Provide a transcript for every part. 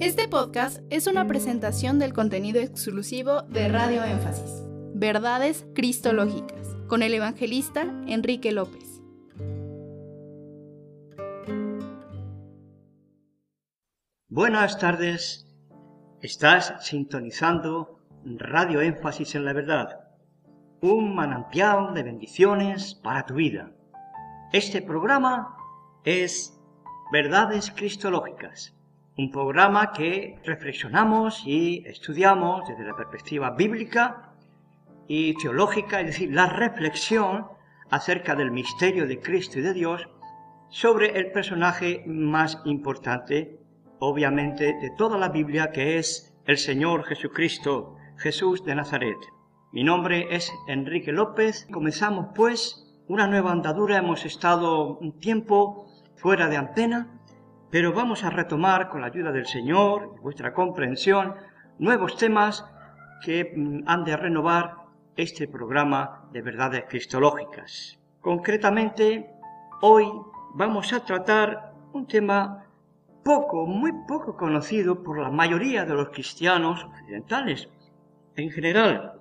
Este podcast es una presentación del contenido exclusivo de Radio Énfasis, Verdades Cristológicas, con el evangelista Enrique López. Buenas tardes, estás sintonizando Radio Énfasis en la Verdad, un manantial de bendiciones para tu vida. Este programa es Verdades Cristológicas, un programa que reflexionamos y estudiamos desde la perspectiva bíblica y teológica, es decir, la reflexión acerca del misterio de Cristo y de Dios sobre el personaje más importante, obviamente, de toda la Biblia, que es el Señor Jesucristo, Jesús de Nazaret. Mi nombre es Enrique López. Comenzamos pues una nueva andadura. Hemos estado un tiempo fuera de antena, pero vamos a retomar con la ayuda del Señor y vuestra comprensión nuevos temas que mm, han de renovar este programa de verdades cristológicas. Concretamente, hoy vamos a tratar un tema poco, muy poco conocido por la mayoría de los cristianos occidentales. En general,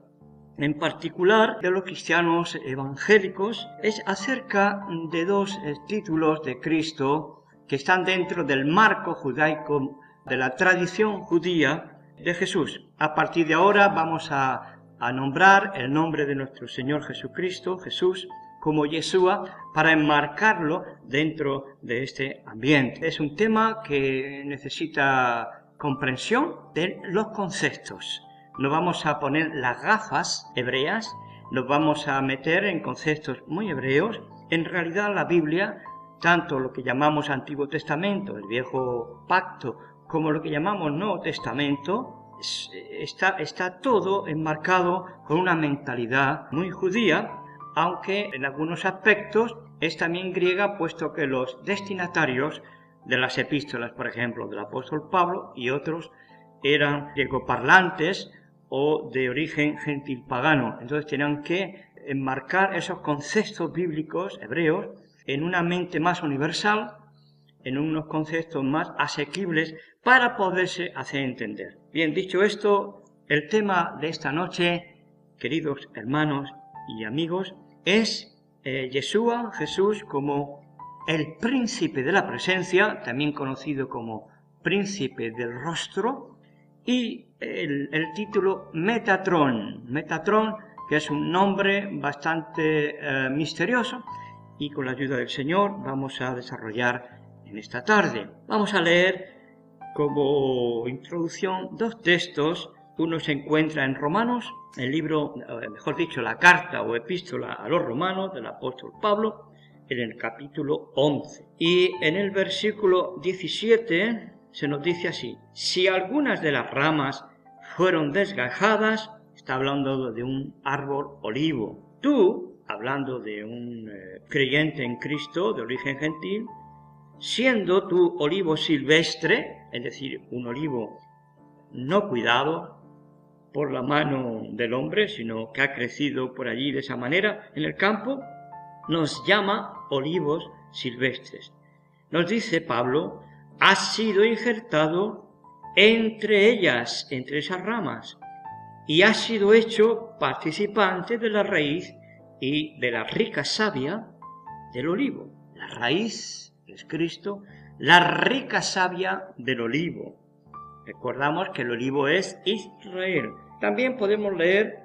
en particular de los cristianos evangélicos, es acerca de dos eh, títulos de Cristo que están dentro del marco judaico de la tradición judía de Jesús. A partir de ahora vamos a, nombrar el nombre de nuestro Señor Jesucristo, Jesús, como Yeshua, para enmarcarlo dentro de este ambiente. Es un tema que necesita comprensión de los conceptos nos vamos a poner las gafas hebreas, nos vamos a meter en conceptos muy hebreos. En realidad la Biblia, tanto lo que llamamos Antiguo Testamento, el Viejo Pacto, como lo que llamamos Nuevo Testamento, está, todo enmarcado con una mentalidad muy judía, aunque en algunos aspectos es también griega, puesto que los destinatarios de las epístolas, por ejemplo, del apóstol Pablo y otros, eran griegoparlantes o de origen gentil pagano. Entonces tenían que enmarcar esos conceptos bíblicos hebreos en una mente más universal, en unos conceptos más asequibles para poderse hacer entender. Bien, dicho esto, el tema de esta noche, queridos hermanos y amigos, es eh, Yeshua, Jesús, como el príncipe de la presencia, también conocido como príncipe del rostro, y el, título Metatron. Metatron, que es un nombre bastante eh, misterioso y con la ayuda del Señor vamos a desarrollar en esta tarde. Vamos a leer como introducción dos textos. Uno se encuentra en Romanos, el libro, eh, mejor dicho, la carta o epístola a los romanos del apóstol Pablo, en el capítulo 11. Y en el versículo 17 se nos dice así, si algunas de las ramas fueron desgajadas, está hablando de un árbol olivo. Tú, hablando de un eh, creyente en Cristo de origen gentil, siendo tu olivo silvestre, es decir, un olivo no cuidado por la mano del hombre, sino que ha crecido por allí de esa manera en el campo, nos llama olivos silvestres. Nos dice Pablo ha sido injertado entre ellas, entre esas ramas, y ha sido hecho participante de la raíz y de la rica savia del olivo. La raíz es Cristo, la rica savia del olivo. Recordamos que el olivo es Israel. También podemos leer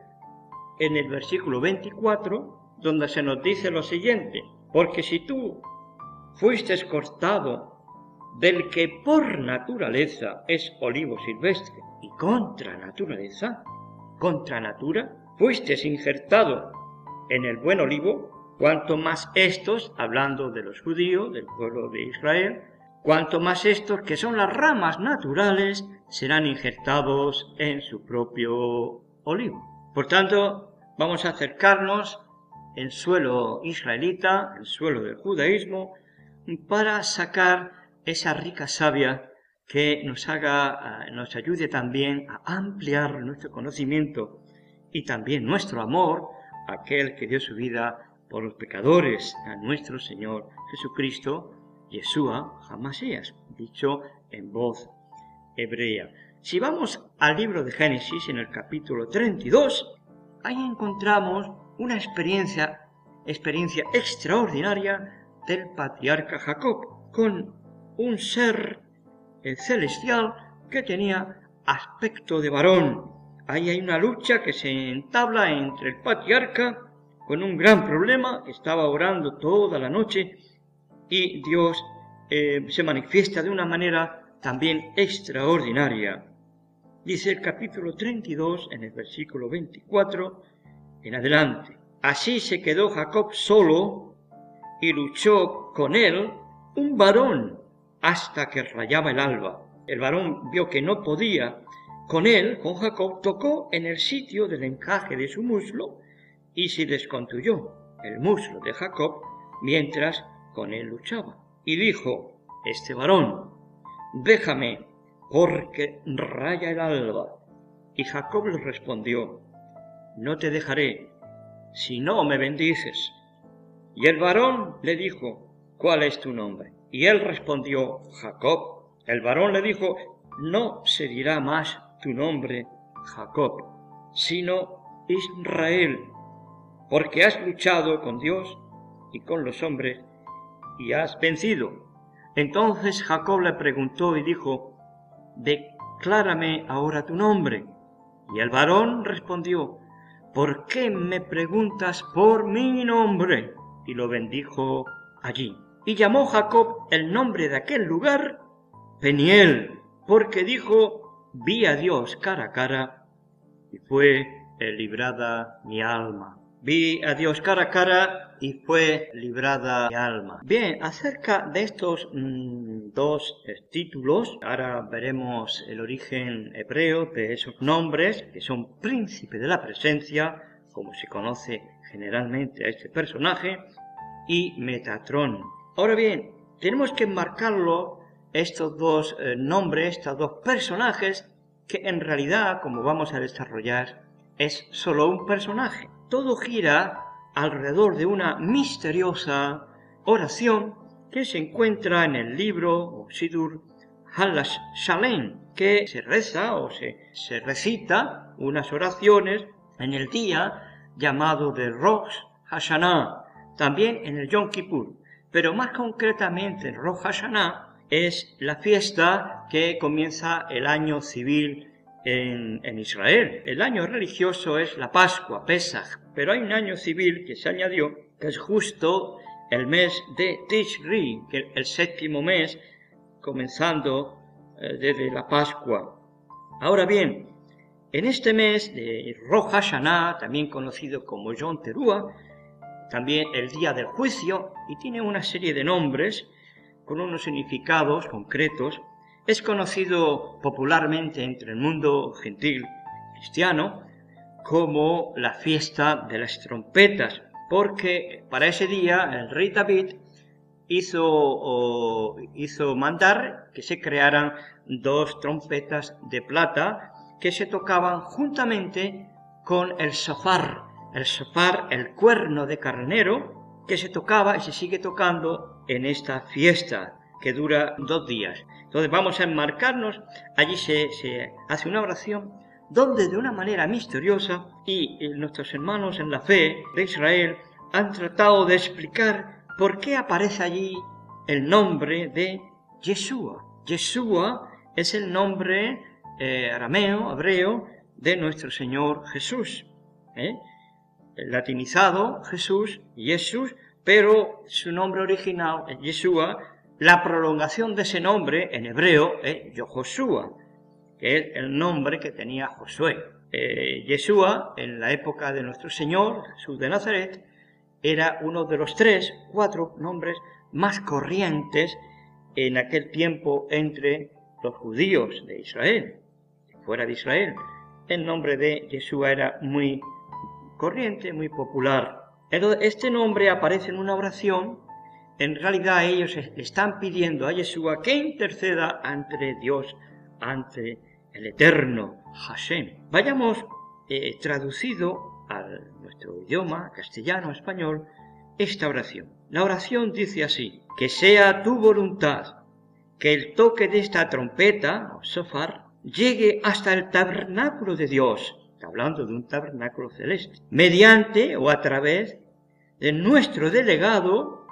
en el versículo 24, donde se nos dice lo siguiente, porque si tú fuiste cortado del que por naturaleza es olivo silvestre y contra naturaleza, contra natura, fuiste injertado en el buen olivo, cuanto más estos, hablando de los judíos, del pueblo de Israel, cuanto más estos, que son las ramas naturales, serán injertados en su propio olivo. Por tanto, vamos a acercarnos el suelo israelita, el suelo del judaísmo, para sacar esa rica savia que nos haga, eh, nos ayude también a ampliar nuestro conocimiento y también nuestro amor aquel que dio su vida por los pecadores, a nuestro Señor Jesucristo, Yeshua Jamasías, dicho en voz hebrea. Si vamos al libro de Génesis, en el capítulo 32, ahí encontramos una experiencia, experiencia extraordinaria del patriarca Jacob, con un ser celestial que tenía aspecto de varón. Ahí hay una lucha que se entabla entre el patriarca con un gran problema, estaba orando toda la noche y Dios eh, se manifiesta de una manera también extraordinaria. Dice el capítulo 32 en el versículo 24 en adelante. Así se quedó Jacob solo y luchó con él un varón hasta que rayaba el alba. El varón vio que no podía con él, con Jacob, tocó en el sitio del encaje de su muslo y se descontuyó el muslo de Jacob mientras con él luchaba. Y dijo, este varón, déjame, porque raya el alba. Y Jacob le respondió, no te dejaré, si no me bendices. Y el varón le dijo, ¿cuál es tu nombre? Y él respondió, Jacob. El varón le dijo, no se dirá más tu nombre Jacob, sino Israel, porque has luchado con Dios y con los hombres y has vencido. Entonces Jacob le preguntó y dijo, Declárame ahora tu nombre. Y el varón respondió, ¿por qué me preguntas por mi nombre? Y lo bendijo allí. Y llamó Jacob el nombre de aquel lugar Peniel, porque dijo, vi a Dios cara a cara, y fue librada mi alma. Vi a Dios cara a cara y fue librada mi alma. Bien, acerca de estos mm, dos títulos, ahora veremos el origen hebreo de esos nombres, que son príncipe de la presencia, como se conoce generalmente a este personaje, y Metatrón. Ahora bien, tenemos que enmarcarlo, estos dos eh, nombres, estos dos personajes, que en realidad, como vamos a desarrollar, es solo un personaje. Todo gira alrededor de una misteriosa oración que se encuentra en el libro o Sidur Halash Shalem, que se reza o se, se recita unas oraciones en el día llamado de Rosh Hashanah, también en el Yom Kippur, pero más concretamente en Rosh Hashanah es la fiesta que comienza el año civil en, Israel. El año religioso es la Pascua, Pesach, pero hay un año civil que se añadió, que es justo el mes de Tishri, que el séptimo mes, comenzando eh, desde la Pascua. Ahora bien, en este mes de Rosh Hashanah, también conocido como Yom Teruah, también el día del juicio, y tiene una serie de nombres con unos significados concretos, es conocido popularmente entre el mundo gentil cristiano como la fiesta de las trompetas, porque para ese día el rey David hizo, hizo mandar que se crearan dos trompetas de plata que se tocaban juntamente con el sofar, el sofar, el cuerno de carnero, que se tocaba y se sigue tocando en esta fiesta que dura dos días. Entonces vamos a enmarcarnos, allí se, hace una oración donde de una manera misteriosa y nuestros hermanos en la fe de Israel han tratado de explicar por qué aparece allí el nombre de Yeshua. Yeshua es el nombre eh, arameo, hebreo, de nuestro Señor Jesús. ¿eh? El latinizado Jesús, Jesús, pero su nombre original, Yeshua, la prolongación de ese nombre en hebreo es Yehoshua, que es el nombre que tenía Josué. Eh, Yeshua, en la época de nuestro Señor, Jesús de Nazaret, era uno de los tres, cuatro nombres más corrientes en aquel tiempo entre los judíos de Israel, fuera de Israel. El nombre de Yeshua era muy corriente, muy popular. Este nombre aparece en una oración en realidad ellos están pidiendo a Yeshua que interceda ante Dios, ante el eterno Hashem. Vayamos eh, traducido a nuestro idioma, castellano, español, esta oración. La oración dice así, que sea tu voluntad, que el toque de esta trompeta, o sofar, llegue hasta el tabernáculo de Dios, hablando de un tabernáculo celeste, mediante o a través de nuestro delegado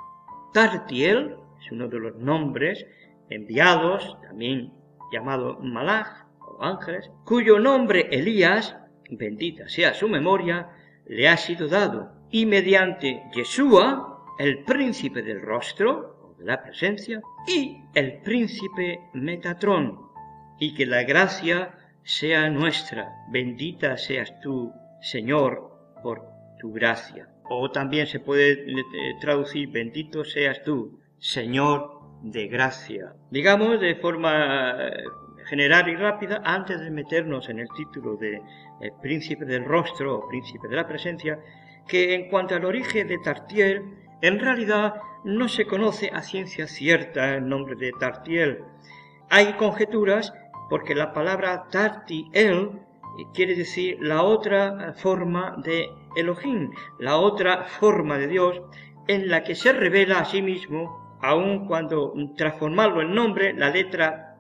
Tartiel, es uno de los nombres enviados, también llamado Malach o ángeles, cuyo nombre Elías, bendita sea su memoria, le ha sido dado, y mediante Yeshua, el príncipe del rostro, o de la presencia, y el príncipe Metatrón, y que la gracia sea nuestra, bendita seas tú, Señor, por tu gracia. O también se puede eh, traducir, bendito seas tú, Señor de gracia. Digamos de forma eh, general y rápida, antes de meternos en el título de príncipe del rostro o príncipe de la presencia, que en cuanto al origen de Tartier, en realidad no se conoce a ciencia cierta el nombre de Tartiel. Hay conjeturas porque la palabra Tartiel quiere decir la otra forma de Elohim, la otra forma de Dios en la que se revela a sí mismo, aun cuando transformarlo en nombre, la letra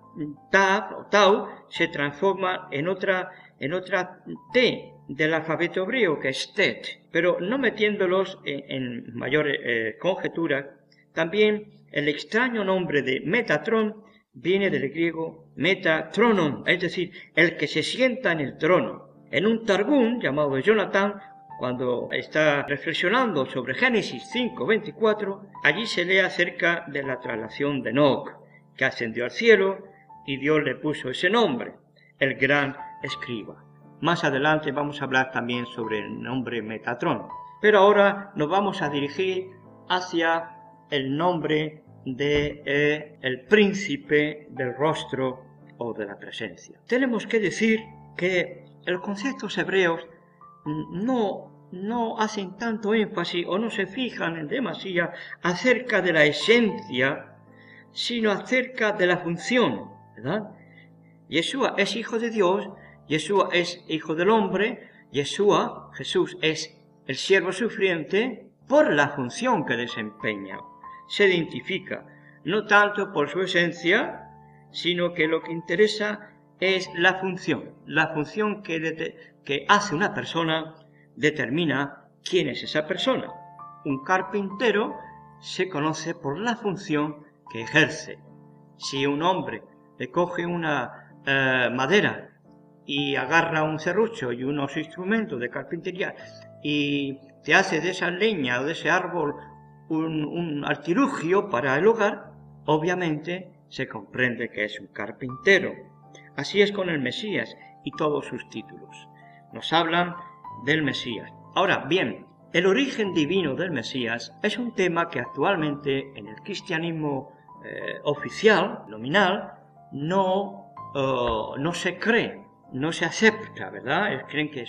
Tav o Tau se transforma en otra, en otra T del alfabeto hebreo, que es Tet. Pero no metiéndolos en, mayor eh, conjetura, también el extraño nombre de Metatron viene del griego metatronon, es decir, el que se sienta en el trono. En un Targum llamado Jonathan, cuando está reflexionando sobre Génesis 5:24, allí se lee acerca de la traslación de Enoch, que ascendió al cielo y Dios le puso ese nombre, el gran escriba. Más adelante vamos a hablar también sobre el nombre Metatrón. Pero ahora nos vamos a dirigir hacia el nombre de eh, el príncipe del rostro o de la presencia. Tenemos que decir que los conceptos hebreos no, no hacen tanto énfasis o no se fijan en demasía acerca de la esencia, sino acerca de la función, ¿verdad? Yeshua es hijo de Dios, Yeshua es hijo del hombre, Yeshua, Jesús, es el siervo sufriente por la función que desempeña se identifica no tanto por su esencia, sino que lo que interesa es la función. La función que, que hace una persona determina quién es esa persona. Un carpintero se conoce por la función que ejerce. Si un hombre le coge una eh, madera y agarra un serrucho y unos instrumentos de carpintería y te hace de esa leña o de ese árbol un, artilugio para el hogar, obviamente se comprende que es un carpintero. Así es con el Mesías y todos sus títulos. Nos hablan del Mesías. Ahora, bien, el origen divino del Mesías es un tema que actualmente en el cristianismo eh, oficial, nominal, no, eh, no se cree, no se acepta, ¿verdad? Creen que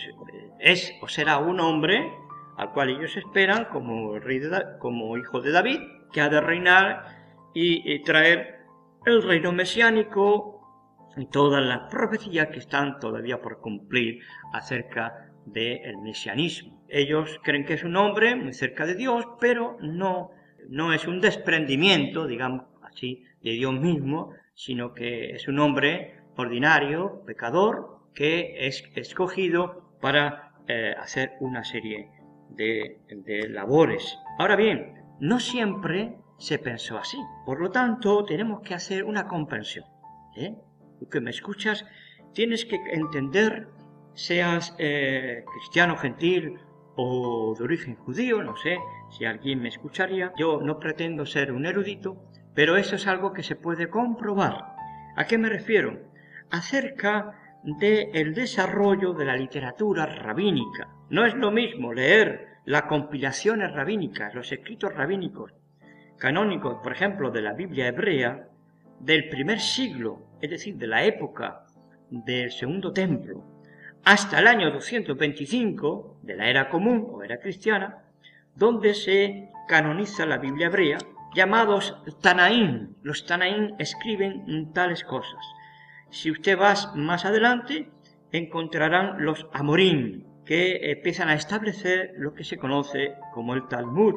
es o será un hombre al cual ellos esperan como, rey como hijo de David, que ha de reinar y, traer el reino mesiánico y todas las profecías que están todavía por cumplir acerca del mesianismo. Ellos creen que es un hombre muy cerca de Dios, pero no, no es un desprendimiento, digamos así, de Dios mismo, sino que es un hombre ordinario, pecador, que es escogido para eh, hacer una serie de, labores. Ahora bien, no siempre se pensó así. Por lo tanto, tenemos que hacer una comprensión. ¿eh? Que me escuchas, tienes que entender, seas eh, cristiano gentil o de origen judío, no sé si alguien me escucharía. Yo no pretendo ser un erudito, pero eso es algo que se puede comprobar. ¿A qué me refiero? Acerca del desarrollo de la literatura rabínica. No es lo mismo leer las compilaciones rabínicas, los escritos rabínicos canónicos, por ejemplo, de la Biblia hebrea, del primer siglo, es decir, de la época del segundo templo, hasta el año 225 de la era común o era cristiana, donde se canoniza la Biblia hebrea, llamados Tanaín. Los Tanaín escriben tales cosas. Si usted va más adelante, encontrarán los Amorín, que empiezan a establecer lo que se conoce como el Talmud.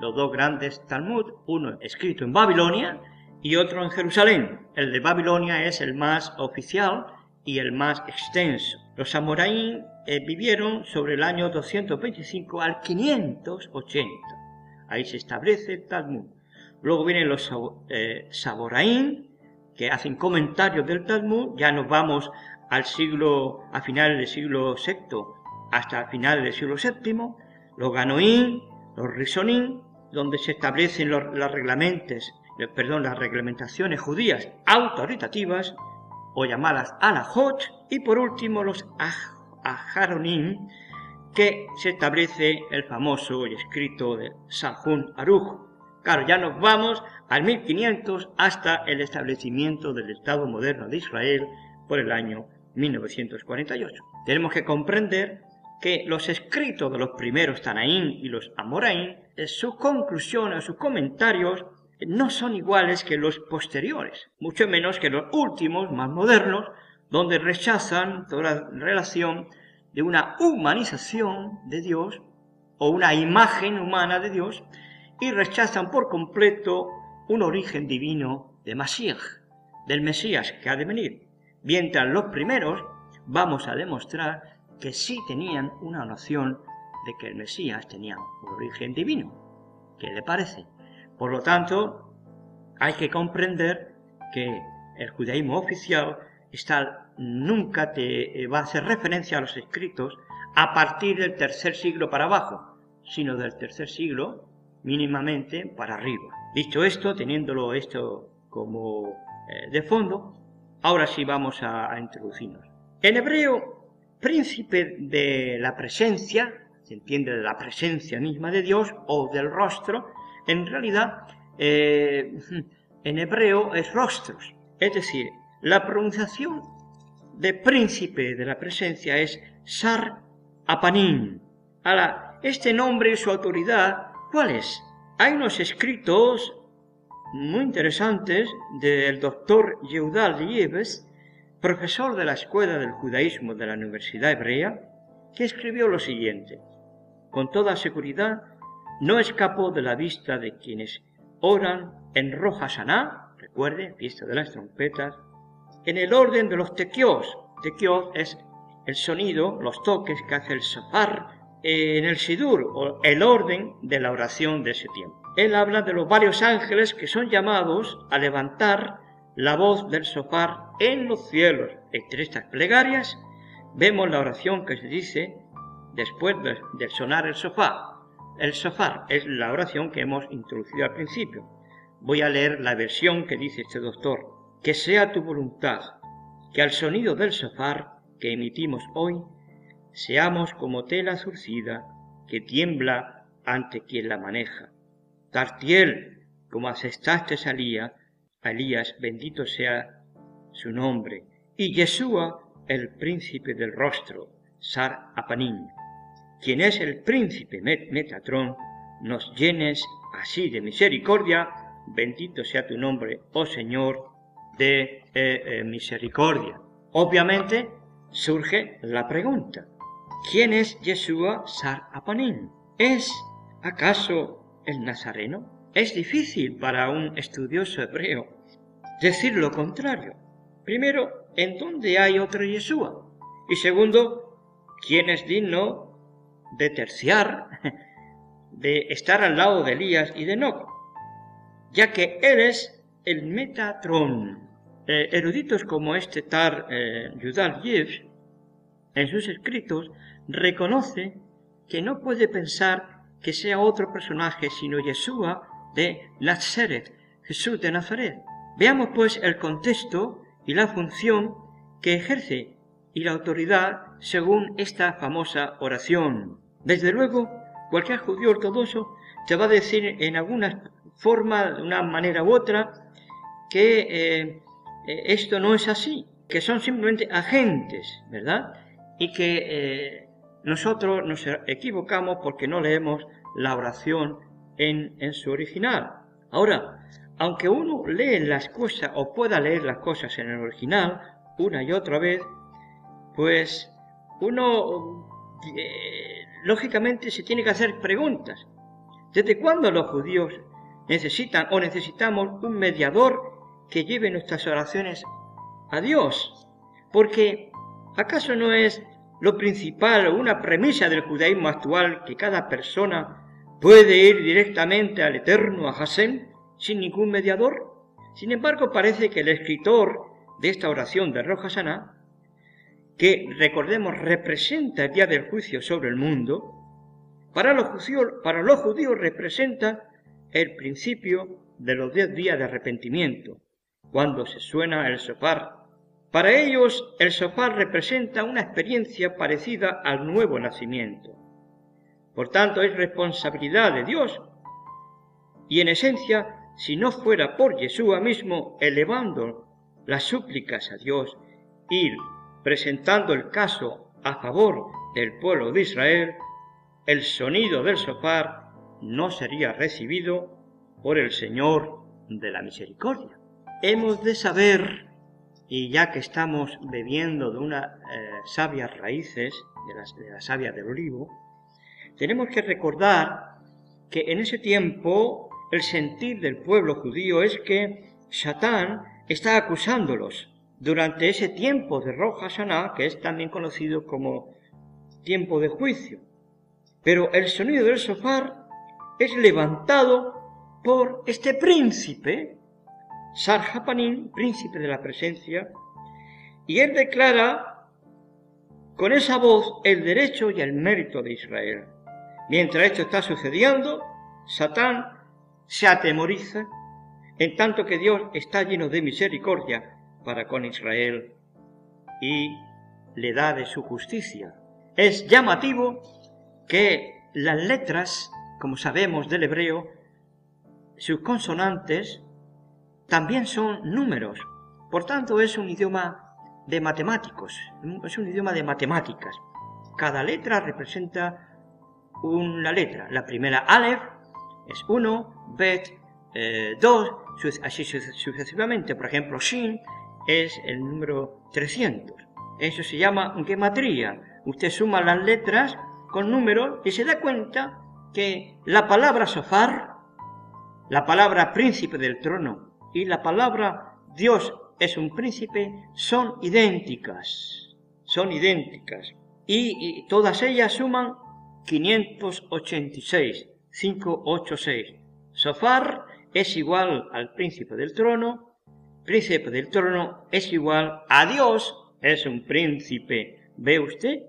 Los dos grandes Talmud, uno escrito en Babilonia y otro en Jerusalén. El de Babilonia es el más oficial y el más extenso. Los amoraín eh, vivieron sobre el año 225 al 580. Ahí se establece el Talmud. Luego vienen los eh, Saboraín, que hacen comentarios del Talmud. Ya nos vamos al siglo, a finales del siglo VI hasta finales del siglo VII. Los Ganoín, los Risonín, donde se establecen los, reglamentos, eh, perdón, las reglamentaciones judías autoritativas o llamadas alajot, y por último los ajaronim, que se establece el famoso y escrito de Sahun Aruj. Claro, ya nos vamos al 1500 hasta el establecimiento del Estado moderno de Israel por el año 1948. Tenemos que comprender que los escritos de los primeros Tanaín y los Amoraín, eh, sus conclusiones, sus comentarios, no son iguales que los posteriores, mucho menos que los últimos, más modernos, donde rechazan toda relación de una humanización de Dios o una imagen humana de Dios y rechazan por completo un origen divino de Mashiach, del Mesías que ha de venir. Mientras los primeros vamos a demostrar que sí tenían una noción de que el Mesías tenía un origen divino. ¿Qué le parece? Por lo tanto, hay que comprender que el judaísmo oficial nunca te eh, va a hacer referencia a los escritos a partir del tercer siglo para abajo, sino del tercer siglo mínimamente para arriba. Dicho esto, teniéndolo esto como eh, de fondo, ahora sí vamos a, a introducirnos. En hebreo, príncipe de la presencia, se entiende de la presencia misma de Dios o del rostro, en realidad eh, en hebreo es rostros. Es decir, la pronunciación de príncipe de la presencia es Sar Apanim. Ahora, este nombre y su autoridad, ¿cuál es? Hay unos escritos muy interesantes del doctor Yeudal Lieves, profesor de la Escuela del Judaísmo de la Universidad Hebrea, que escribió lo siguiente. Con toda seguridad, no escapó de la vista de quienes oran en Roja Saná, recuerde, fiesta de las trompetas, en el orden de los tequios. Tequios es el sonido, los toques que hace el sofar en el sidur, o el orden de la oración de ese tiempo. Él habla de los varios ángeles que son llamados a levantar la voz del sofar en los cielos. Entre estas plegarias vemos la oración que se dice después de, sonar el sofá. El sofar es la oración que hemos introducido al principio. Voy a leer la versión que dice este doctor. Que sea tu voluntad, que al sonido del sofar que emitimos hoy, seamos como tela zurcida que tiembla ante quien la maneja. Tartiel, como asestaste salía, Elías, bendito sea su nombre, y Yeshua, el príncipe del rostro, Sar Apanín, quien es el príncipe Metatrón, nos llenes así de misericordia, bendito sea tu nombre, oh Señor, de eh, eh, misericordia. Obviamente surge la pregunta, ¿quién es Yeshua Sar? ¿Es acaso el Nazareno? Es difícil para un estudioso hebreo decir lo contrario. Primero, ¿en dónde hay otro Yeshua? Y segundo, ¿quién es digno de terciar, de estar al lado de Elías y de Enoch? Ya que él es el Metatrón. Eh, eruditos como este Tar eh, Yudal en sus escritos, reconoce que no puede pensar que sea otro personaje sino Yeshua de Nazaret, Jesús de Nazaret. Veamos pues el contexto y la función que ejerce y la autoridad según esta famosa oración. Desde luego, cualquier judío ortodoxo te va a decir en alguna forma, de una manera u otra, que eh, eh, esto no es así, que son simplemente agentes, ¿verdad? Y que eh, nosotros nos equivocamos porque no leemos la oración en, su original. Ahora, aunque uno lee las cosas o pueda leer las cosas en el original una y otra vez, pues uno eh, lógicamente se tiene que hacer preguntas. ¿Desde cuándo los judíos necesitan o necesitamos un mediador que lleve nuestras oraciones a Dios, porque ¿acaso no es lo principal o una premisa del judaísmo actual que cada persona puede ir directamente al Eterno, a Hashem, sin ningún mediador? Sin embargo, parece que el escritor de esta oración de Roja que recordemos representa el día del juicio sobre el mundo, para los judíos, representa el principio de los diez días de arrepentimiento, cuando se suena el sofar. Para ellos el sofar representa una experiencia parecida al nuevo nacimiento. Por tanto, es responsabilidad de Dios. Y en esencia, si no fuera por Yeshua mismo elevando las súplicas a Dios, ir presentando el caso a favor del pueblo de Israel, el sonido del sofar no sería recibido por el Señor de la misericordia. Hemos de saber, y ya que estamos bebiendo de unas eh, sabias raíces, de las, de la savia del olivo, tenemos que recordar que en ese tiempo el sentir del pueblo judío es que Satán está acusándolos durante ese tiempo de Roja Hashanah, que es también conocido como tiempo de juicio. Pero el sonido del sofar es levantado por este príncipe, Sarjapanín, príncipe de la presencia, y él declara con esa voz el derecho y el mérito de Israel. Mientras esto está sucediendo, Satán se atemoriza, en tanto que Dios está lleno de misericordia para con Israel y le da de su justicia. Es llamativo que las letras, como sabemos del hebreo, sus consonantes también son números. Por tanto, es un idioma de matemáticos, es un idioma de matemáticas. Cada letra representa una letra. La primera Aleph es 1, Bet 2, eh, así sucesivamente. Por ejemplo, Shin es el número 300. Eso se llama gematría. Usted suma las letras con números y se da cuenta que la palabra sofar, la palabra príncipe del trono y la palabra Dios es un príncipe son idénticas. Son idénticas. y todas ellas suman 586, 586. Sofar es igual al príncipe del trono, príncipe del trono es igual a Dios, es un príncipe. ¿Ve usted?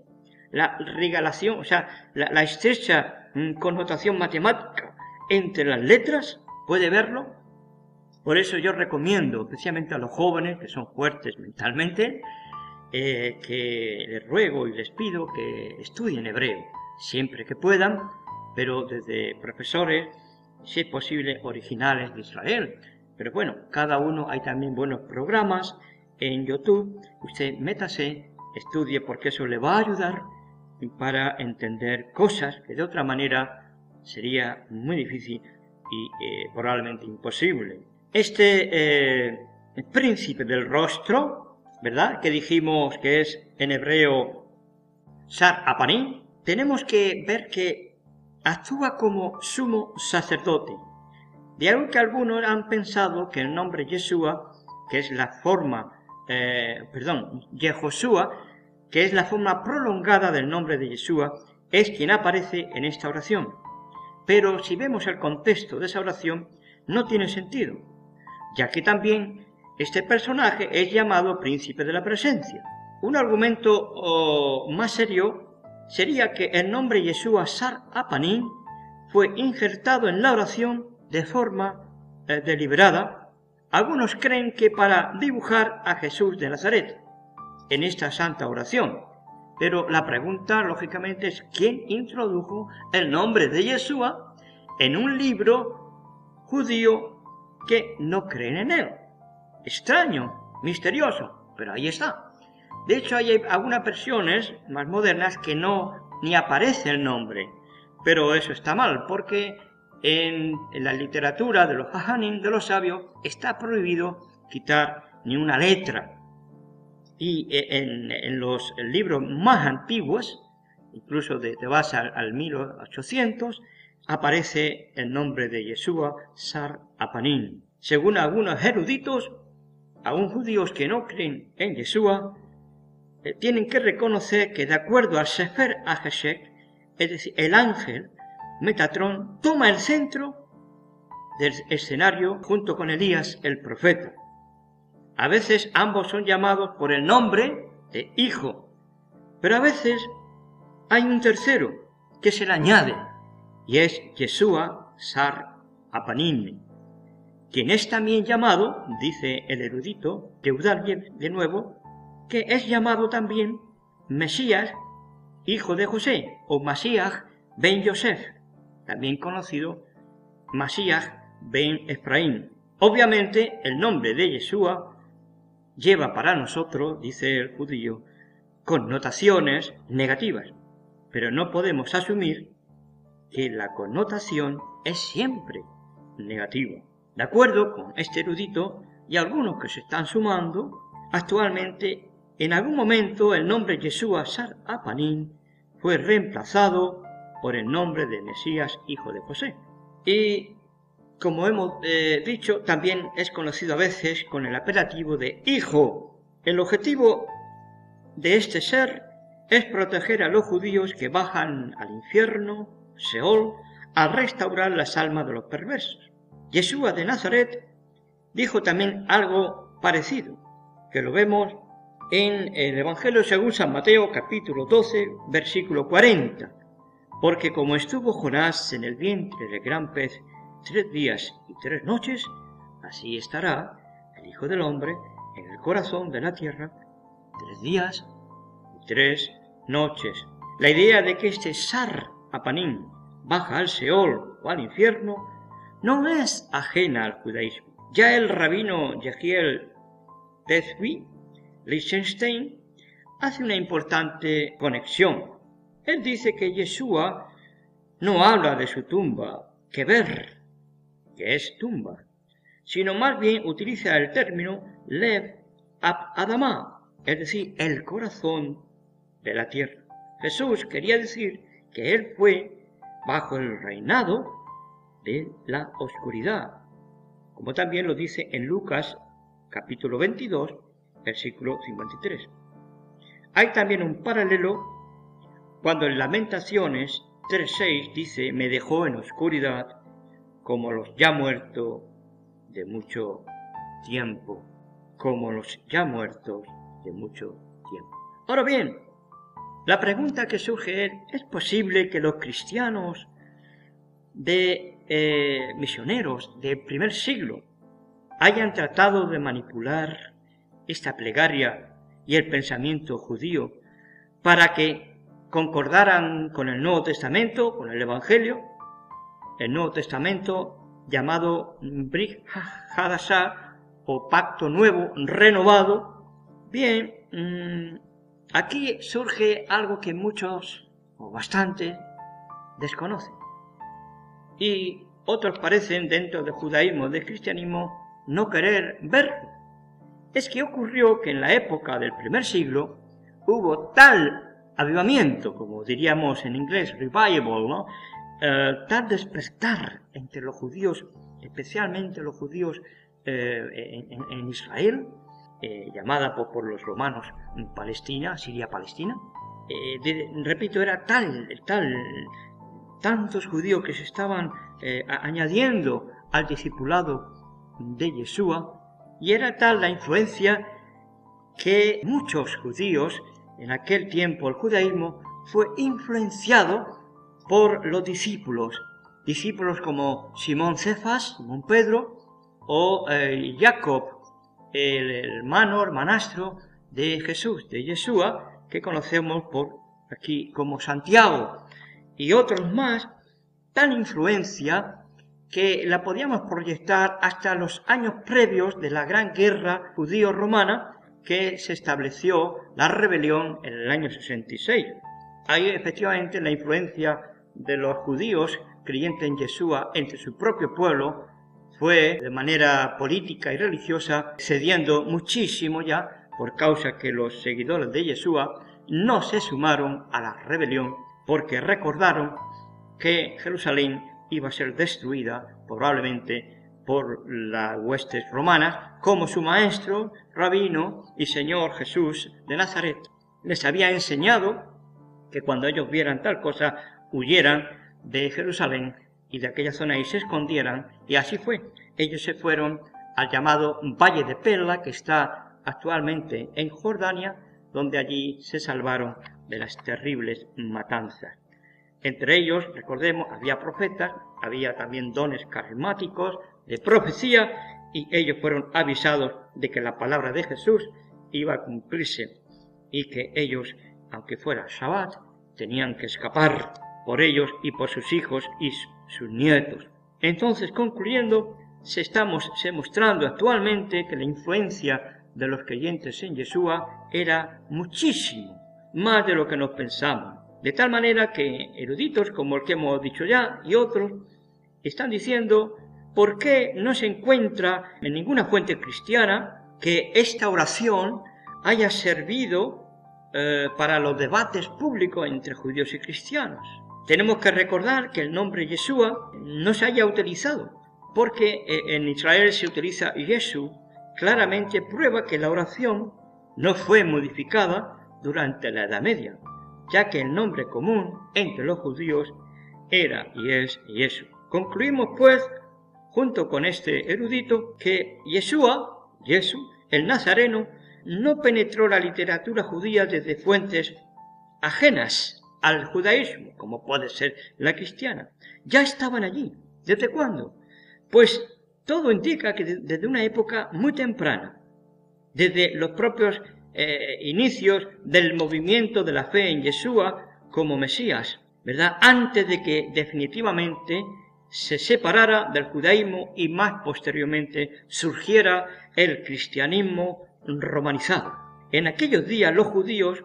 La regalación, o sea, la, estrecha mm, connotación matemática entre las letras, ¿puede verlo? Por eso yo recomiendo, especialmente a los jóvenes que son fuertes mentalmente, eh, que les ruego y les pido que estudien hebreo siempre que puedan, pero desde profesores, si es posible, originales de Israel. Pero bueno, cada uno hay también buenos programas en YouTube. Usted métase, estudie porque eso le va a ayudar para entender cosas que de otra manera sería muy difícil y eh, probablemente imposible. Este eh, príncipe del rostro, ¿verdad? Que dijimos que es en hebreo Sar Apanim, tenemos que ver que actúa como sumo sacerdote. De algo que algunos han pensado que el nombre Yeshua, que es la forma, eh, perdón, Yehoshua, que es la forma prolongada del nombre de Yeshua, es quien aparece en esta oración. Pero si vemos el contexto de esa oración, no tiene sentido, ya que también este personaje es llamado príncipe de la presencia. Un argumento oh, más serio sería que el nombre Yeshua Sar Apanim fue injertado en la oración de forma eh, deliberada. Algunos creen que para dibujar a Jesús de Nazaret en esta santa oración. Pero la pregunta, lógicamente, es quién introdujo el nombre de Yeshua en un libro judío que no creen en él. Extraño, misterioso, pero ahí está. De hecho, hay algunas versiones más modernas que no ni aparece el nombre. Pero eso está mal, porque en, la literatura de los hajanim, de los sabios, está prohibido quitar ni una letra. Y e, en, los libros más antiguos, incluso de, de base al, 1800, aparece el nombre de Yeshua Sar Apanim. Según algunos eruditos, aún judíos que no creen en Yeshua, eh, tienen que reconocer que de acuerdo al Sefer Aheshek, es decir, el ángel Metatron toma el centro del escenario junto con Elías el profeta. A veces ambos son llamados por el nombre de hijo, pero a veces hay un tercero que se le añade y es Yeshua Sar Apanim, quien es también llamado, dice el erudito Teudaliev de nuevo, que es llamado también Mesías, hijo de José, o Masías ben Yosef, también conocido Masías ben Efraín. Obviamente el nombre de Yeshua lleva para nosotros, dice el judío, connotaciones negativas, pero no podemos asumir que la connotación es siempre negativa. De acuerdo con este erudito y algunos que se están sumando, actualmente en algún momento el nombre Yeshua Sar Apanin fue reemplazado por el nombre de Mesías, hijo de José. Y como hemos eh, dicho, también es conocido a veces con el apelativo de hijo. El objetivo de este ser es proteger a los judíos que bajan al infierno, Seol, a restaurar las almas de los perversos. Yeshua de Nazaret dijo también algo parecido, que lo vemos en el Evangelio según San Mateo capítulo 12, versículo 40, porque como estuvo Jonás en el vientre del gran pez tres días y tres noches, así estará el Hijo del Hombre en el corazón de la tierra tres días y tres noches. La idea de que este Sar Apanín baja al Seol o al infierno no es ajena al judaísmo. Ya el rabino Yehiel Tezvi Liechtenstein hace una importante conexión. Él dice que Yeshua no habla de su tumba, que ver, que es tumba, sino más bien utiliza el término Lev Ab Adama, es decir, el corazón de la tierra. Jesús quería decir que él fue bajo el reinado de la oscuridad, como también lo dice en Lucas capítulo 22, versículo 53. Hay también un paralelo cuando en Lamentaciones 3.6 dice, me dejó en oscuridad como los ya muertos de mucho tiempo, como los ya muertos de mucho tiempo. Ahora bien, la pregunta que surge es, ¿es posible que los cristianos de eh, misioneros del primer siglo hayan tratado de manipular esta plegaria y el pensamiento judío para que concordaran con el Nuevo Testamento, con el Evangelio, el Nuevo Testamento llamado Brit Hadashah o Pacto Nuevo, renovado. Bien, mm, aquí surge algo que muchos, o bastante, desconocen. Y otros parecen, dentro del judaísmo, del cristianismo, no querer verlo. Es que ocurrió que en la época del primer siglo hubo tal avivamiento, como diríamos en inglés, revival, ¿no? Eh, tal despertar entre los judíos, especialmente los judíos eh, en, Israel, eh, llamada por, los romanos Palestina, Siria-Palestina. repito, era tal, tal, tantos judíos que se estaban añadiendo al discipulado de Yeshua, y era tal la influencia que muchos judíos, en aquel tiempo el judaísmo, fue influenciado por los discípulos, discípulos como Simón Cefas, Simón Pedro, o eh, Jacob, el hermano, hermanastro de Jesús, de Yeshua, que conocemos por aquí como Santiago, y otros más, tan influencia que la podíamos proyectar hasta los años previos de la gran guerra judío-romana que se estableció la rebelión en el año 66. Ahí efectivamente la influencia de los judíos creyentes en Yeshua entre su propio pueblo fue de manera política y religiosa cediendo muchísimo ya por causa que los seguidores de Yeshua no se sumaron a la rebelión porque recordaron que Jerusalén iba a ser destruida probablemente por las huestes romanas como su maestro, rabino y señor Jesús de Nazaret. Les había enseñado que cuando ellos vieran tal cosa huyeran de Jerusalén y de aquella zona y se escondieran, y así fue. Ellos se fueron al llamado Valle de Perla, que está actualmente en Jordania, donde allí se salvaron de las terribles matanzas. Entre ellos, recordemos, había profetas, había también dones carismáticos de profecía, y ellos fueron avisados de que la palabra de Jesús iba a cumplirse y que ellos, aunque fuera Shabbat, tenían que escapar por ellos y por sus hijos y sus nietos. Entonces, concluyendo, se estamos se mostrando actualmente que la influencia de los creyentes en Yeshua era muchísimo más de lo que nos pensamos. De tal manera que eruditos como el que hemos dicho ya y otros están diciendo por qué no se encuentra en ninguna fuente cristiana que esta oración haya servido eh, para los debates públicos entre judíos y cristianos. Tenemos que recordar que el nombre Yeshua no se haya utilizado, porque eh, en Israel se utiliza Yeshu, claramente prueba que la oración no fue modificada durante la Edad Media, ya que el nombre común entre los judíos era y es Yeshua. Concluimos pues, junto con este erudito, que Yeshua, Jesús, el Nazareno, no penetró la literatura judía desde fuentes ajenas al judaísmo, como puede ser la cristiana. Ya estaban allí. ¿Desde cuándo? Pues todo indica que desde una época muy temprana, desde los propios eh, inicios del movimiento de la fe en Yeshua como Mesías, ¿verdad? Antes de que definitivamente se separara del judaísmo y más posteriormente surgiera el cristianismo romanizado. En aquellos días los judíos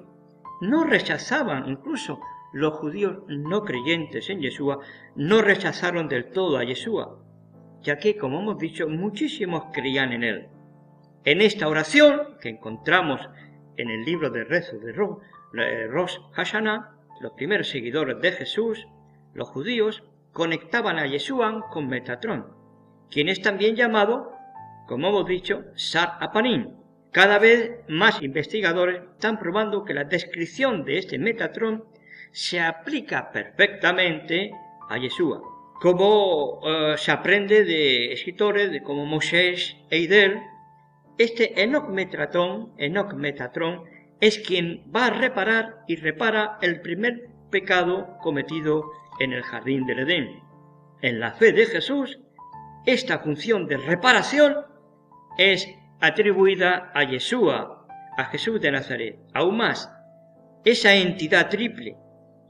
no rechazaban, incluso los judíos no creyentes en Yeshua, no rechazaron del todo a Yeshua, ya que, como hemos dicho, muchísimos creían en él. En esta oración que encontramos en el libro de rezo de Rosh Hashanah, los primeros seguidores de Jesús, los judíos, conectaban a Yeshua con Metatrón, quien es también llamado, como hemos dicho, Sar Apanim. Cada vez más investigadores están probando que la descripción de este Metatrón se aplica perfectamente a Yeshua, como eh, se aprende de escritores como Moshe Eidel, este Enoch Metatron, Enoch Metatron, es quien va a reparar y repara el primer pecado cometido en el jardín del Edén. En la fe de Jesús, esta función de reparación es atribuida a Yeshua, a Jesús de Nazaret. Aún más, esa entidad triple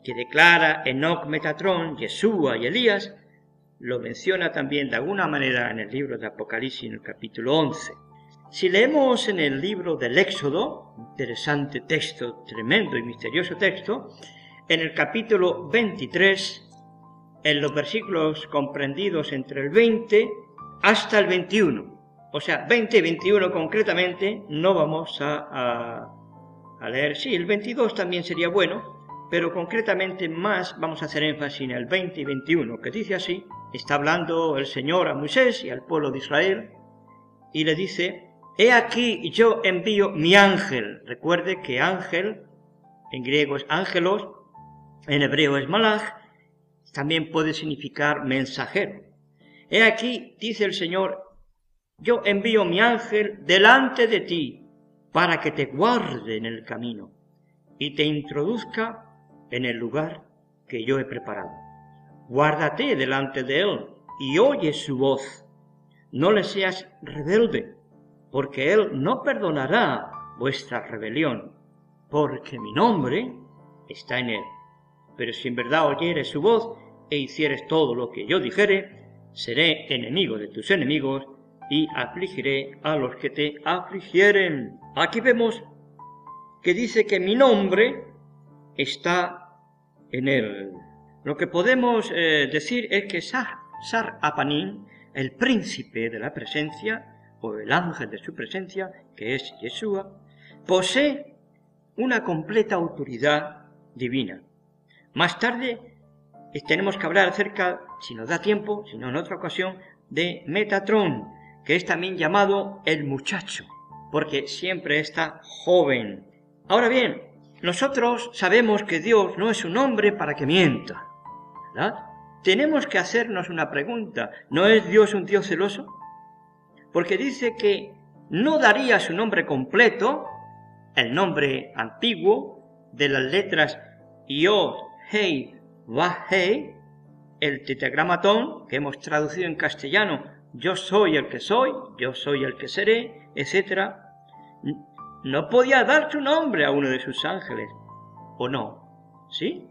que declara Enoch Metatron, Yeshua y Elías, lo menciona también de alguna manera en el libro de Apocalipsis en el capítulo 11. Si leemos en el libro del Éxodo, interesante texto, tremendo y misterioso texto, en el capítulo 23, en los versículos comprendidos entre el 20 hasta el 21, o sea, 20 y 21 concretamente, no vamos a, leer, sí, el 22 también sería bueno, pero concretamente más vamos a hacer énfasis en el 20 y 21, que dice así, está hablando el Señor a Moisés y al pueblo de Israel, y le dice, He aquí yo envío mi ángel. Recuerde que ángel, en griego es ángelos, en hebreo es malach, también puede significar mensajero. He aquí, dice el Señor, yo envío mi ángel delante de ti para que te guarde en el camino y te introduzca en el lugar que yo he preparado. Guárdate delante de él y oye su voz. No le seas rebelde porque Él no perdonará vuestra rebelión, porque mi nombre está en Él. Pero si en verdad oyeres su voz e hicieres todo lo que yo dijere, seré enemigo de tus enemigos y afligiré a los que te afligieren. Aquí vemos que dice que mi nombre está en él. Lo que podemos eh, decir es que Sar, Sar el príncipe de la presencia, o el ángel de su presencia, que es Yeshua, posee una completa autoridad divina. Más tarde tenemos que hablar acerca, si nos da tiempo, si no en otra ocasión, de Metatrón, que es también llamado el muchacho, porque siempre está joven. Ahora bien, nosotros sabemos que Dios no es un hombre para que mienta, ¿verdad? Tenemos que hacernos una pregunta, ¿no es Dios un Dios celoso? Porque dice que no daría su nombre completo, el nombre antiguo, de las letras Yod, Hei, Vah, Hei, el tetragramatón que hemos traducido en castellano, yo soy el que soy, yo soy el que seré, etc., no podía dar su nombre a uno de sus ángeles, ¿o no? ¿Sí?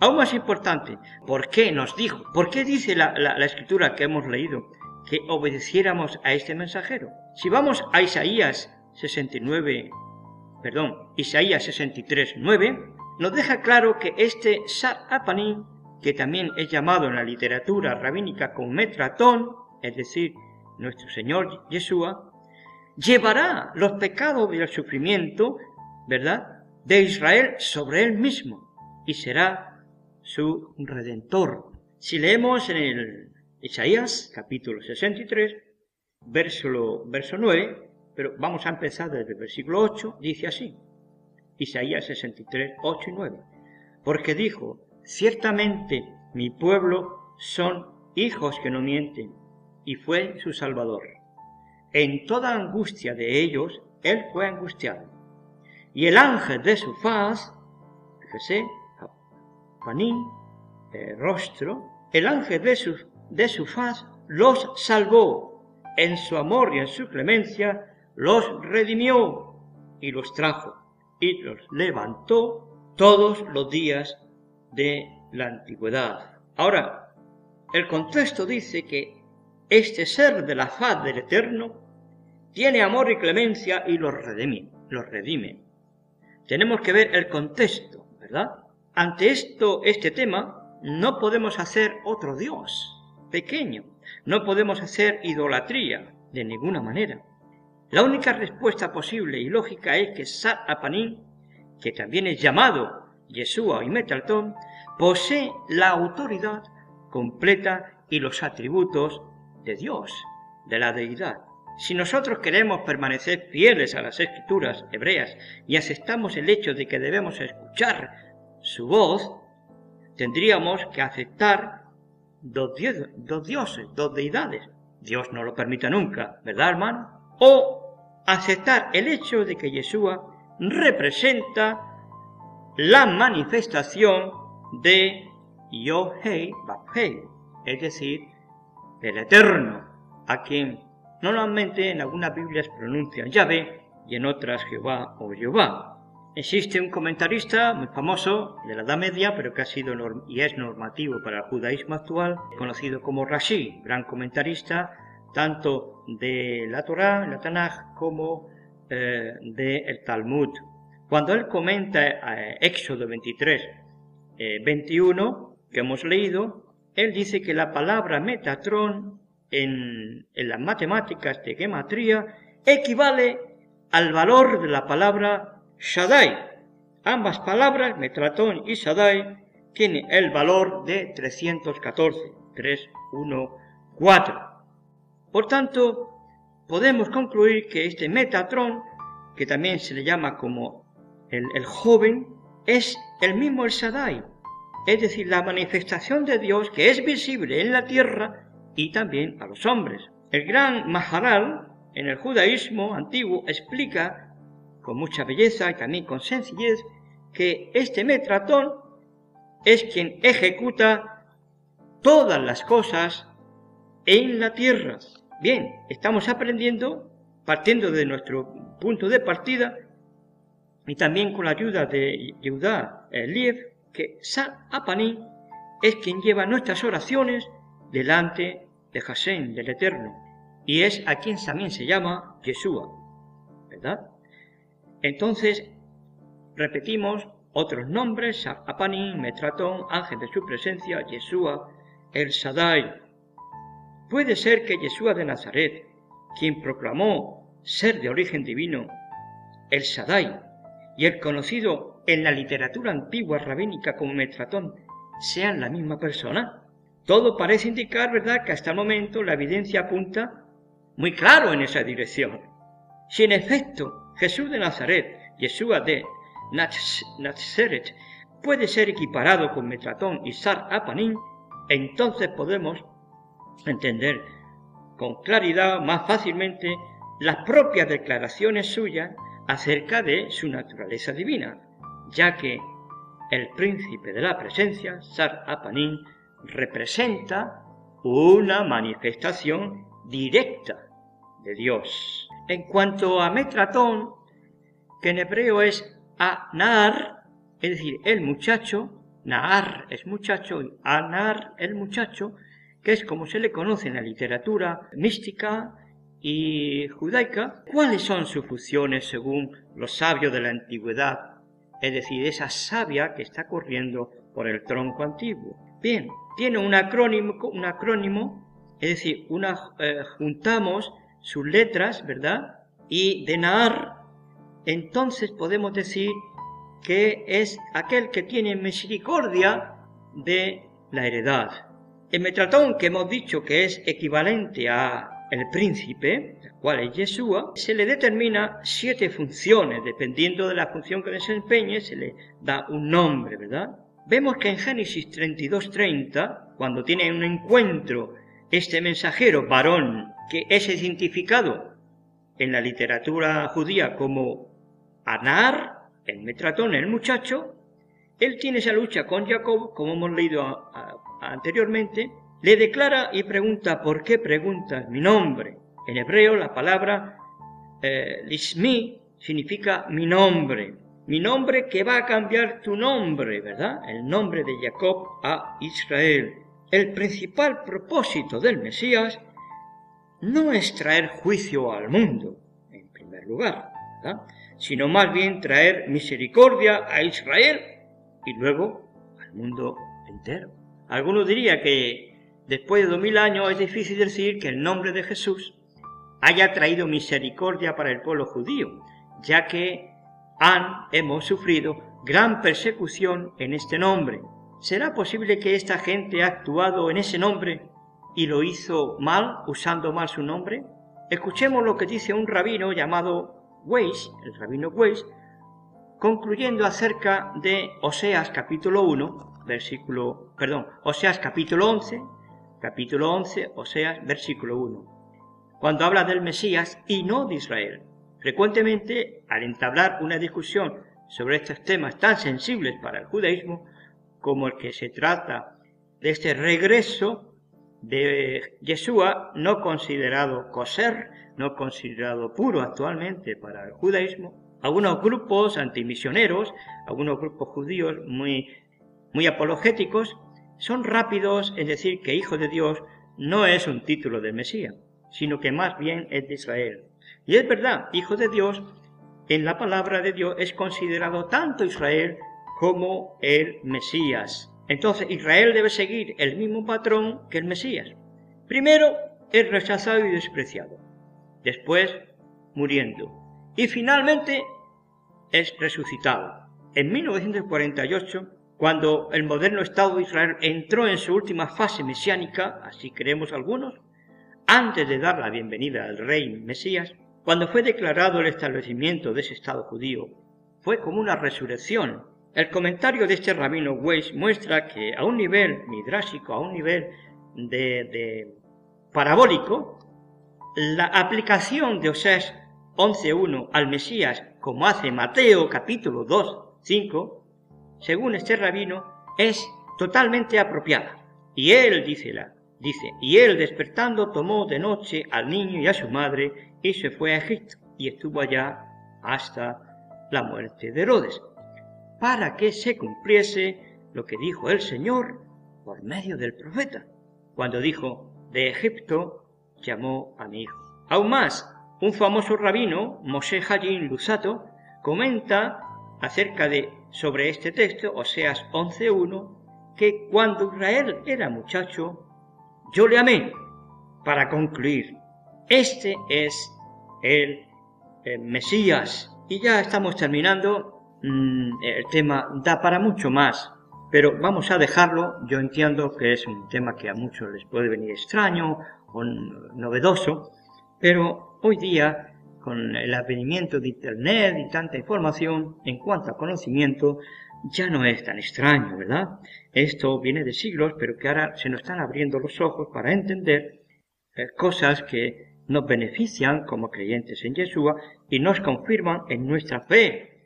Aún más importante, ¿por qué nos dijo? ¿Por qué dice la, la escritura que hemos leído que obedeciéramos a este mensajero? Si vamos a Isaías 69, perdón, Isaías 63, 9, nos deja claro que este Sar Apanim, que también es llamado en la literatura rabínica como Metratón, es decir, nuestro Señor Yeshua, llevará los pecados y el sufrimiento, ¿verdad?, de Israel sobre él mismo y será su redentor. Si leemos en el Isaías capítulo 63, verso, verso 9, pero vamos a empezar desde el versículo 8, dice así, Isaías 63, 8 y 9, porque dijo, ciertamente mi pueblo son hijos que no mienten, y fue su Salvador. En toda angustia de ellos, él fue angustiado. Y el ángel de su faz, fíjese, panín, el rostro, el ángel de su, de su faz los salvó. En su amor y en su clemencia los redimió y los trajo y los levantó todos los días de la antigüedad. Ahora, el contexto dice que este ser de la faz del Eterno tiene amor y clemencia y los redime, los redime. Tenemos que ver el contexto, ¿verdad? Ante esto, este tema, no podemos hacer otro Dios pequeño, no podemos hacer idolatría de ninguna manera. La única respuesta posible y lógica es que Sat Apanim, que también es llamado Yeshua y Metalton, posee la autoridad completa y los atributos de Dios, de la deidad. Si nosotros queremos permanecer fieles a las escrituras hebreas y aceptamos el hecho de que debemos escuchar su voz, tendríamos que aceptar dos, dioses, dos deidades. Dios no lo permita nunca, ¿verdad, hermano? O aceptar el hecho de que Yeshua representa la manifestación de Yohei es decir, el Eterno, a quien Normalmente en algunas Biblias pronuncian Yahvé y en otras Jehová o Jehová. Existe un comentarista muy famoso de la Edad Media, pero que ha sido y es normativo para el judaísmo actual, conocido como Rashi, gran comentarista tanto de la Torá, la Tanaj, como eh, del Talmud. Cuando él comenta eh, Éxodo 23, 21, eh, que hemos leído, él dice que la palabra Metatron en, las matemáticas de gematría equivale al valor de la palabra Shaddai. Ambas palabras, Metratón y Shaddai, tienen el valor de 314, 3, 1, 4. Por tanto, podemos concluir que este Metatron, que también se le llama como el, el joven, es el mismo el Shaddai, es decir, la manifestación de Dios que es visible en la tierra y también a los hombres. El gran Maharal, en el judaísmo antiguo, explica con mucha belleza y también con sencillez que este metratón es quien ejecuta todas las cosas en la tierra. Bien, estamos aprendiendo, partiendo de nuestro punto de partida, y también con la ayuda de Yehudá Eliev, que Sa Apani es quien lleva nuestras oraciones delante de Hashem, del Eterno, y es a quien también se llama Yeshua, ¿verdad? Entonces, repetimos otros nombres, Apanim, Metratón, ángel de su presencia, Yeshua, el Sadai. Puede ser que Yeshua de Nazaret, quien proclamó ser de origen divino, el Sadai, y el conocido en la literatura antigua rabínica como Metratón, sean la misma persona. Todo parece indicar, ¿verdad?, que hasta el momento la evidencia apunta muy claro en esa dirección. Si en efecto Jesús de Nazaret, Yeshua de Nazaret, puede ser equiparado con Metratón y Sar Apanín, entonces podemos entender con claridad más fácilmente las propias declaraciones suyas acerca de su naturaleza divina, ya que el príncipe de la presencia, Sar Apanín, representa una manifestación directa de Dios. En cuanto a Metratón, que en hebreo es Anar, es decir, el muchacho, Naar es muchacho y Anar el muchacho, que es como se le conoce en la literatura mística y judaica, ¿cuáles son sus funciones según los sabios de la antigüedad? Es decir, esa savia que está corriendo por el tronco antiguo. Bien, tiene un acrónimo, un acrónimo es decir, una, eh, juntamos sus letras, ¿verdad? Y de Naar, entonces podemos decir que es aquel que tiene misericordia de la heredad. El metratón que hemos dicho que es equivalente a el príncipe, el cual es Yeshua, se le determina siete funciones, dependiendo de la función que desempeñe, se le da un nombre, ¿verdad? Vemos que en Génesis 32:30, cuando tiene un encuentro este mensajero varón, que es identificado en la literatura judía como Anar, el metratón, el muchacho, él tiene esa lucha con Jacob, como hemos leído anteriormente, le declara y pregunta, ¿por qué preguntas mi nombre? En hebreo la palabra eh, significa mi nombre, mi nombre que va a cambiar tu nombre, ¿verdad? El nombre de Jacob a Israel. El principal propósito del Mesías no es traer juicio al mundo, en primer lugar, sino más bien traer misericordia a Israel y luego al mundo entero. Algunos dirían que después de dos mil años es difícil decir que el nombre de Jesús haya traído misericordia para el pueblo judío, ya que han, hemos sufrido gran persecución en este nombre. ¿Será posible que esta gente ha actuado en ese nombre y lo hizo mal, usando mal su nombre? Escuchemos lo que dice un rabino llamado Weiss, el rabino Weiss, concluyendo acerca de Oseas capítulo 1, versículo, perdón, Oseas capítulo 11, capítulo 11, Oseas versículo 1, cuando habla del Mesías y no de Israel. Frecuentemente, al entablar una discusión sobre estos temas tan sensibles para el judaísmo, como el que se trata de este regreso de Yeshua, no considerado coser, no considerado puro actualmente para el judaísmo, algunos grupos antimisioneros, algunos grupos judíos muy, muy apologéticos, son rápidos en decir que Hijo de Dios no es un título de Mesías, sino que más bien es de Israel. Y es verdad, hijo de Dios, en la palabra de Dios es considerado tanto Israel como el Mesías. Entonces Israel debe seguir el mismo patrón que el Mesías. Primero es rechazado y despreciado. Después muriendo. Y finalmente es resucitado. En 1948, cuando el moderno Estado de Israel entró en su última fase mesiánica, así creemos algunos, antes de dar la bienvenida al rey Mesías, cuando fue declarado el establecimiento de ese Estado judío, fue como una resurrección. El comentario de este rabino Weiss muestra que a un nivel midrásico, a un nivel de, parabólico, la aplicación de Oseas 11.1 al Mesías, como hace Mateo capítulo 2, 5, según este rabino, es totalmente apropiada. Y él, dice, la, dice, y él despertando tomó de noche al niño y a su madre y se fue a Egipto y estuvo allá hasta la muerte de Herodes, para que se cumpliese lo que dijo el Señor por medio del profeta, cuando dijo, de Egipto llamó a mi hijo. Aún más, un famoso rabino, Moshe Hajin Lusato, comenta acerca de sobre este texto, Oseas 11.1, que cuando Israel era muchacho, yo le amé. Para concluir, este es el, Mesías. Y ya estamos terminando. Mm, el tema da para mucho más, pero vamos a dejarlo. Yo entiendo que es un tema que a muchos les puede venir extraño o novedoso, pero hoy día, con el advenimiento de Internet y tanta información en cuanto a conocimiento, ya no es tan extraño, ¿verdad? Esto viene de siglos, pero que ahora se nos están abriendo los ojos para entender eh, cosas que nos benefician como creyentes en Yeshua y nos confirman en nuestra fe.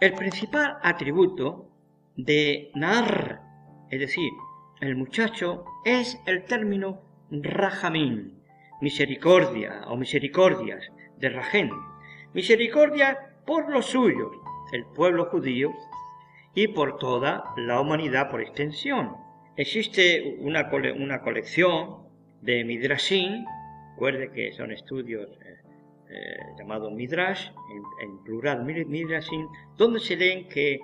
El principal atributo de Nar, es decir, el muchacho, es el término Rajamín, misericordia o misericordias de Rajén. Misericordia por los suyos, el pueblo judío, y por toda la humanidad por extensión. Existe una, una colección de Midrashim, recuerde que son estudios eh, eh, llamados Midrash, en, plural Midrashim, donde se leen que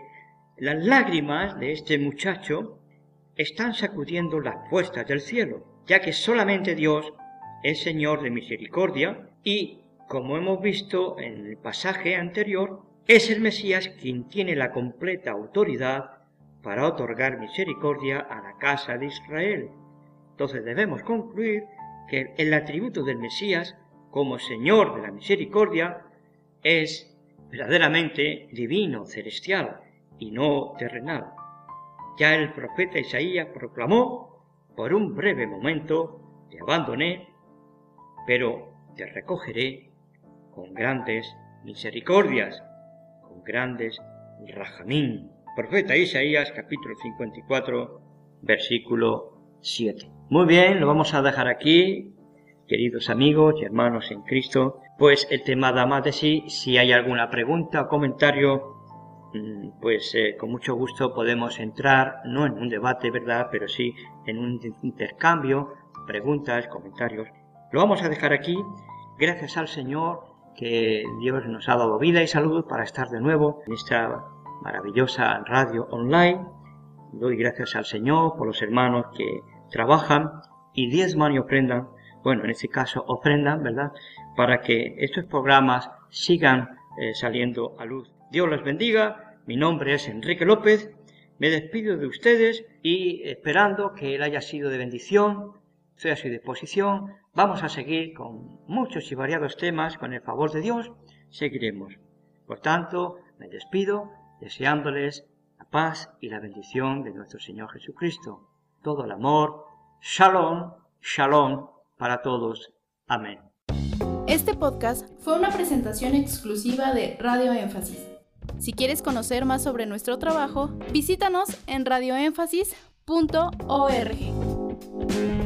las lágrimas de este muchacho están sacudiendo las puestas del cielo, ya que solamente Dios es Señor de misericordia y, como hemos visto en el pasaje anterior, es el Mesías quien tiene la completa autoridad para otorgar misericordia a la casa de Israel. Entonces debemos concluir que el atributo del Mesías como Señor de la misericordia es verdaderamente divino, celestial y no terrenal. Ya el profeta Isaías proclamó, por un breve momento te abandoné, pero te recogeré con grandes misericordias grandes Rajamín. Profeta Isaías capítulo 54 versículo 7. Muy bien, lo vamos a dejar aquí, queridos amigos y hermanos en Cristo. Pues el tema da más de sí. Si hay alguna pregunta o comentario, mm, pues eh, con mucho gusto podemos entrar, no en un debate, ¿verdad? Pero sí en un intercambio, preguntas, comentarios. Lo vamos a dejar aquí. Gracias al Señor que Dios nos ha dado vida y salud para estar de nuevo en esta maravillosa radio online. Doy gracias al Señor por los hermanos que trabajan y diezman y ofrendan, bueno, en este caso ofrendan, ¿verdad? Para que estos programas sigan eh, saliendo a luz. Dios los bendiga. Mi nombre es Enrique López. Me despido de ustedes y esperando que él haya sido de bendición, estoy a su disposición Vamos a seguir con muchos y variados temas, con el favor de Dios, seguiremos. Por tanto, me despido deseándoles la paz y la bendición de nuestro Señor Jesucristo. Todo el amor, shalom, shalom para todos. Amén. Este podcast fue una presentación exclusiva de Radio Énfasis. Si quieres conocer más sobre nuestro trabajo, visítanos en radioénfasis.org.